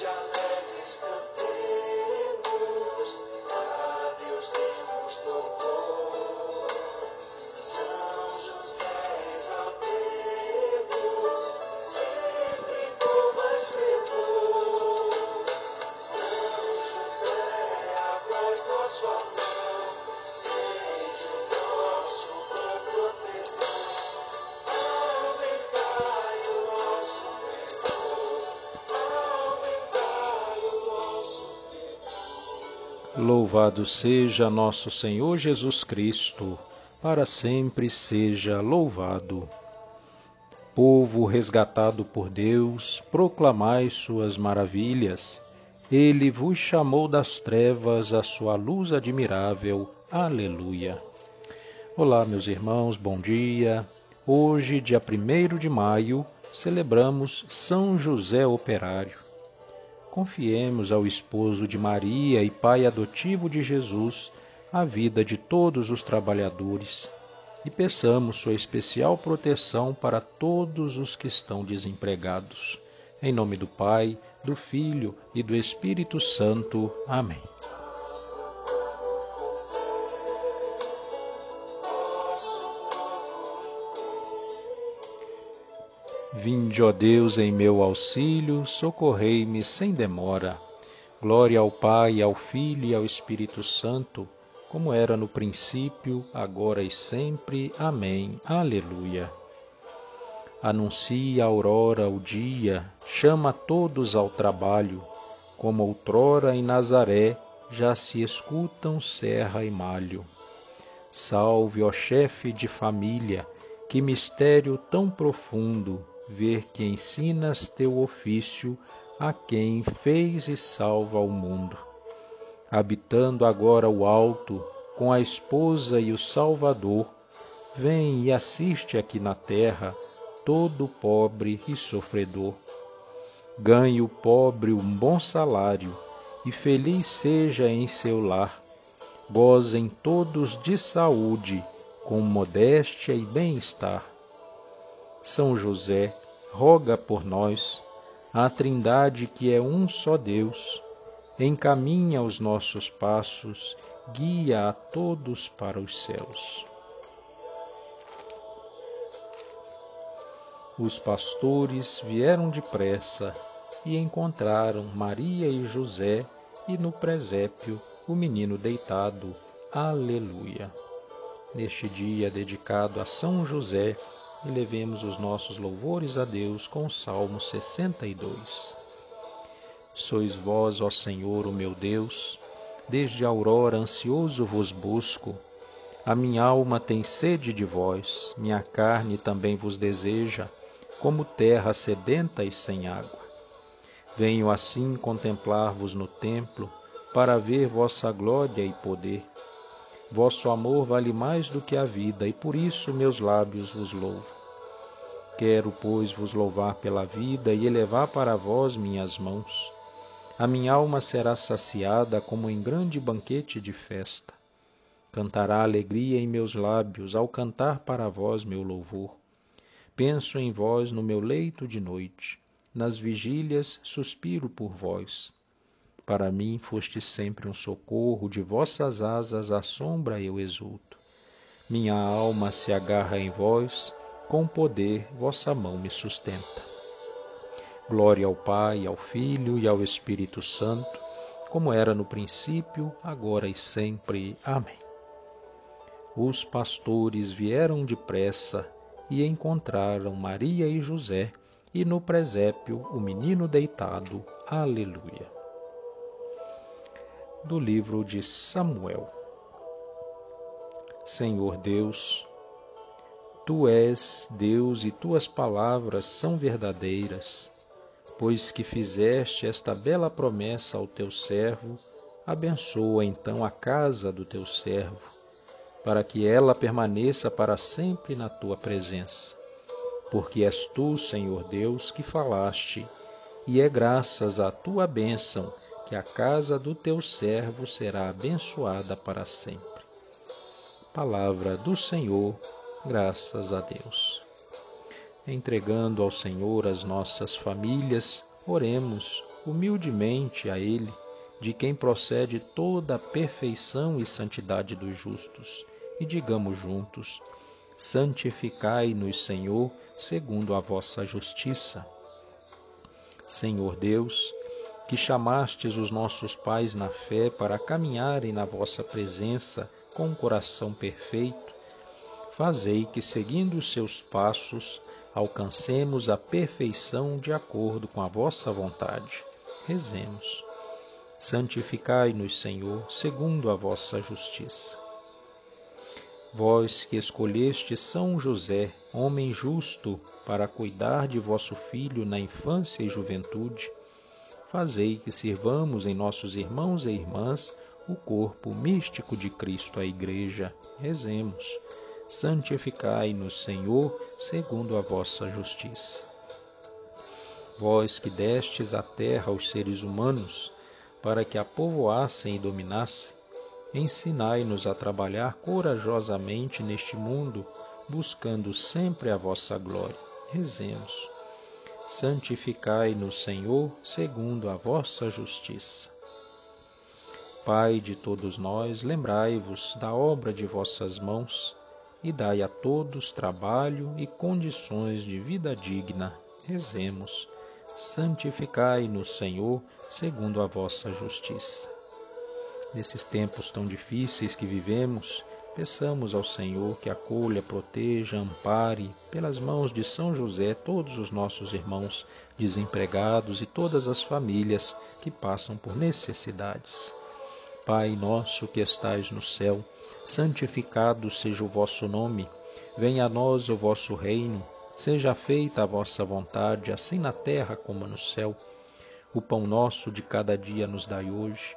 de alegres cantemos, a Deus demos louvor. São José exaltemos, sempre com mais fervor. São José, a voz nosso amor. Louvado seja nosso Senhor Jesus Cristo, para sempre seja louvado. Povo resgatado por Deus, proclamai suas maravilhas. Ele vos chamou das trevas à sua luz admirável. Aleluia. Olá, meus irmãos, bom dia. Hoje, dia 1 de maio, celebramos São José Operário. Confiemos ao esposo de Maria e pai adotivo de Jesus a vida de todos os trabalhadores e peçamos sua especial proteção para todos os que estão desempregados. Em nome do Pai, do Filho e do Espírito Santo. Amém. Vinde, ó Deus, em meu auxílio, socorrei-me sem demora. Glória ao Pai, ao Filho e ao Espírito Santo, como era no princípio, agora e sempre. Amém. Aleluia. Anuncia a aurora o dia, chama todos ao trabalho, como outrora em Nazaré já se escutam serra e malho. Salve, ó chefe de família, que mistério tão profundo ver que ensinas teu ofício a quem fez e salva o mundo. Habitando agora o alto, com a esposa e o Salvador, vem e assiste aqui na terra todo pobre e sofredor. Ganhe o pobre um bom salário e feliz seja em seu lar. Gozem todos de saúde, com modéstia e bem-estar. São José, roga por nós, a Trindade que é um só Deus, encaminha os nossos passos, guia a todos para os céus. Os pastores vieram depressa e encontraram Maria e José e no presépio o menino deitado. Aleluia. Neste dia dedicado a São José, e levemos os nossos louvores a Deus com o Salmo 62. Sois vós, ó Senhor, o meu Deus, desde a aurora ansioso vos busco. A minha alma tem sede de vós, minha carne também vos deseja, como terra sedenta e sem água. Venho assim contemplar-vos no templo, para ver vossa glória e poder Vosso amor vale mais do que a vida, e por isso meus lábios vos louvo. Quero, pois, vos louvar pela vida e elevar para vós minhas mãos. A minha alma será saciada como em grande banquete de festa. Cantará alegria em meus lábios ao cantar para vós meu louvor. Penso em vós no meu leito de noite, nas vigílias suspiro por vós. Para mim foste sempre um socorro, de vossas asas à sombra eu exulto. Minha alma se agarra em vós, com poder vossa mão me sustenta. Glória ao Pai, ao Filho e ao Espírito Santo, como era no princípio, agora e sempre. Amém. Os pastores vieram depressa e encontraram Maria e José, e no presépio o menino deitado. Aleluia do livro de Samuel. Senhor Deus, Tu és Deus e tuas palavras são verdadeiras, pois que fizeste esta bela promessa ao teu servo, abençoa então a casa do teu servo, para que ela permaneça para sempre na tua presença. Porque és tu, Senhor Deus, que falaste e é graças à tua bênção que a casa do teu servo será abençoada para sempre. Palavra do Senhor, graças a Deus. Entregando ao Senhor as nossas famílias, oremos humildemente a Ele, de quem procede toda a perfeição e santidade dos justos, e digamos juntos: Santificai-nos, Senhor, segundo a vossa justiça Senhor Deus, que chamastes os nossos pais na fé para caminharem na vossa presença com um coração perfeito, fazei que, seguindo os seus passos, alcancemos a perfeição de acordo com a vossa vontade. Rezemos. Santificai-nos, Senhor, segundo a vossa justiça. Vós que escolheste São José, homem justo, para cuidar de vosso filho na infância e juventude, fazei que sirvamos em nossos irmãos e irmãs o corpo místico de Cristo, a Igreja. Rezemos. Santificai-nos, Senhor, segundo a vossa justiça. Vós que destes a terra aos seres humanos, para que a povoassem e dominassem, ensinai-nos a trabalhar corajosamente neste mundo, buscando sempre a vossa glória. Rezemos. Santificai-nos, Senhor, segundo a vossa justiça. Pai de todos nós, lembrai-vos da obra de vossas mãos e dai a todos trabalho e condições de vida digna. Rezemos. Santificai-nos, Senhor, segundo a vossa justiça. Nesses tempos tão difíceis que vivemos, Peçamos ao Senhor que acolha, proteja, ampare, pelas mãos de São José, todos os nossos irmãos desempregados e todas as famílias que passam por necessidades. Pai nosso que estais no céu, santificado seja o vosso nome. Venha a nós o vosso reino. Seja feita a vossa vontade, assim na terra como no céu. O pão nosso de cada dia nos dai hoje.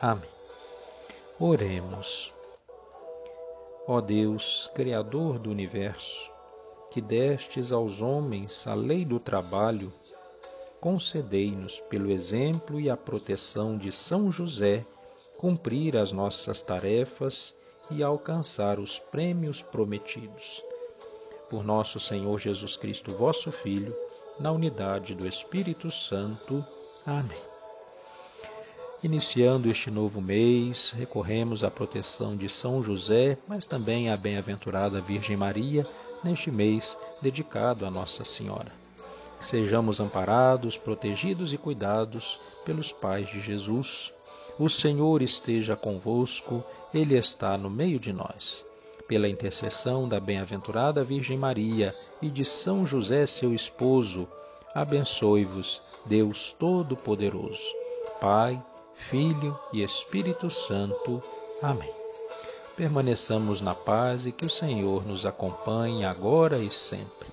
Amém. Oremos. Ó Deus, Criador do universo, que destes aos homens a lei do trabalho, concedei-nos, pelo exemplo e a proteção de São José, cumprir as nossas tarefas e alcançar os prêmios prometidos. Por nosso Senhor Jesus Cristo, vosso Filho, na unidade do Espírito Santo. Amém. Iniciando este novo mês, recorremos à proteção de São José, mas também à bem-aventurada Virgem Maria, neste mês dedicado a Nossa Senhora. Sejamos amparados, protegidos e cuidados pelos pais de Jesus. O Senhor esteja convosco, Ele está no meio de nós. Pela intercessão da bem-aventurada Virgem Maria e de São José, seu esposo, abençoe-vos, Deus Todo-Poderoso, Pai, Filho e Espírito Santo. Amém. Permaneçamos na paz e que o Senhor nos acompanhe agora e sempre.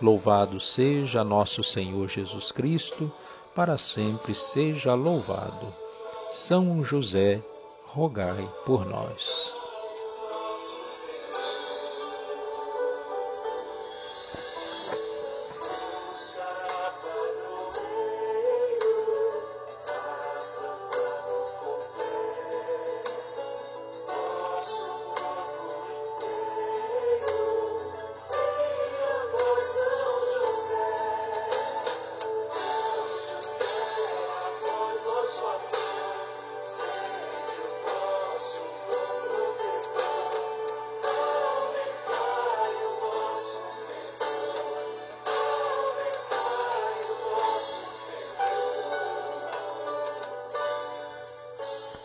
Louvado seja nosso Senhor Jesus Cristo, para sempre seja louvado. São José, rogai por nós.